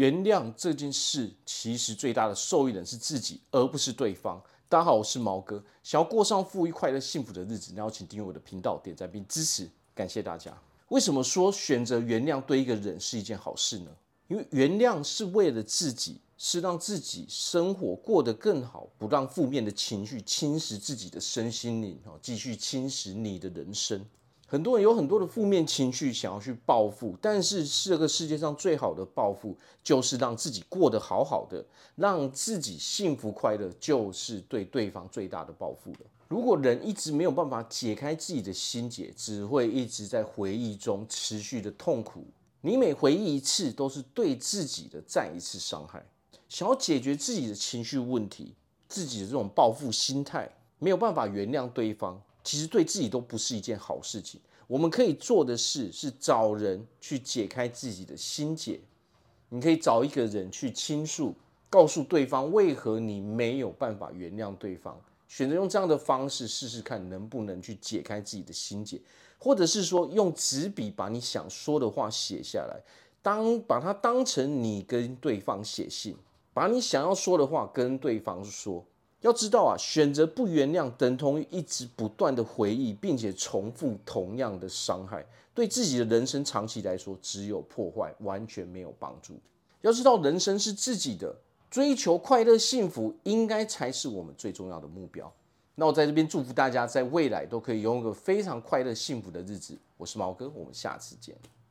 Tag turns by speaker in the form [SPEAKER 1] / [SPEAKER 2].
[SPEAKER 1] 原谅这件事，其实最大的受益人是自己，而不是对方。大家好，我是毛哥，想要过上富裕、快乐、幸福的日子，那请订阅我的频道，点赞并支持，感谢大家。为什么说选择原谅对一个人是一件好事呢？因为原谅是为了自己，是让自己生活过得更好，不让负面的情绪侵蚀自己的身心灵，继续侵蚀你的人生。很多人有很多的负面情绪，想要去报复，但是这个世界上最好的报复，就是让自己过得好好的，让自己幸福快乐，就是对对方最大的报复了。如果人一直没有办法解开自己的心结，只会一直在回忆中持续的痛苦。你每回忆一次，都是对自己的再一次伤害。想要解决自己的情绪问题，自己的这种报复心态，没有办法原谅对方。其实对自己都不是一件好事情。我们可以做的事是找人去解开自己的心结。你可以找一个人去倾诉，告诉对方为何你没有办法原谅对方。选择用这样的方式试试看，能不能去解开自己的心结，或者是说用纸笔把你想说的话写下来，当把它当成你跟对方写信，把你想要说的话跟对方说。要知道啊，选择不原谅等同于一直不断的回忆，并且重复同样的伤害，对自己的人生长期来说只有破坏，完全没有帮助。要知道，人生是自己的，追求快乐幸福应该才是我们最重要的目标。那我在这边祝福大家，在未来都可以拥有一个非常快乐幸福的日子。我是毛哥，我们下次见。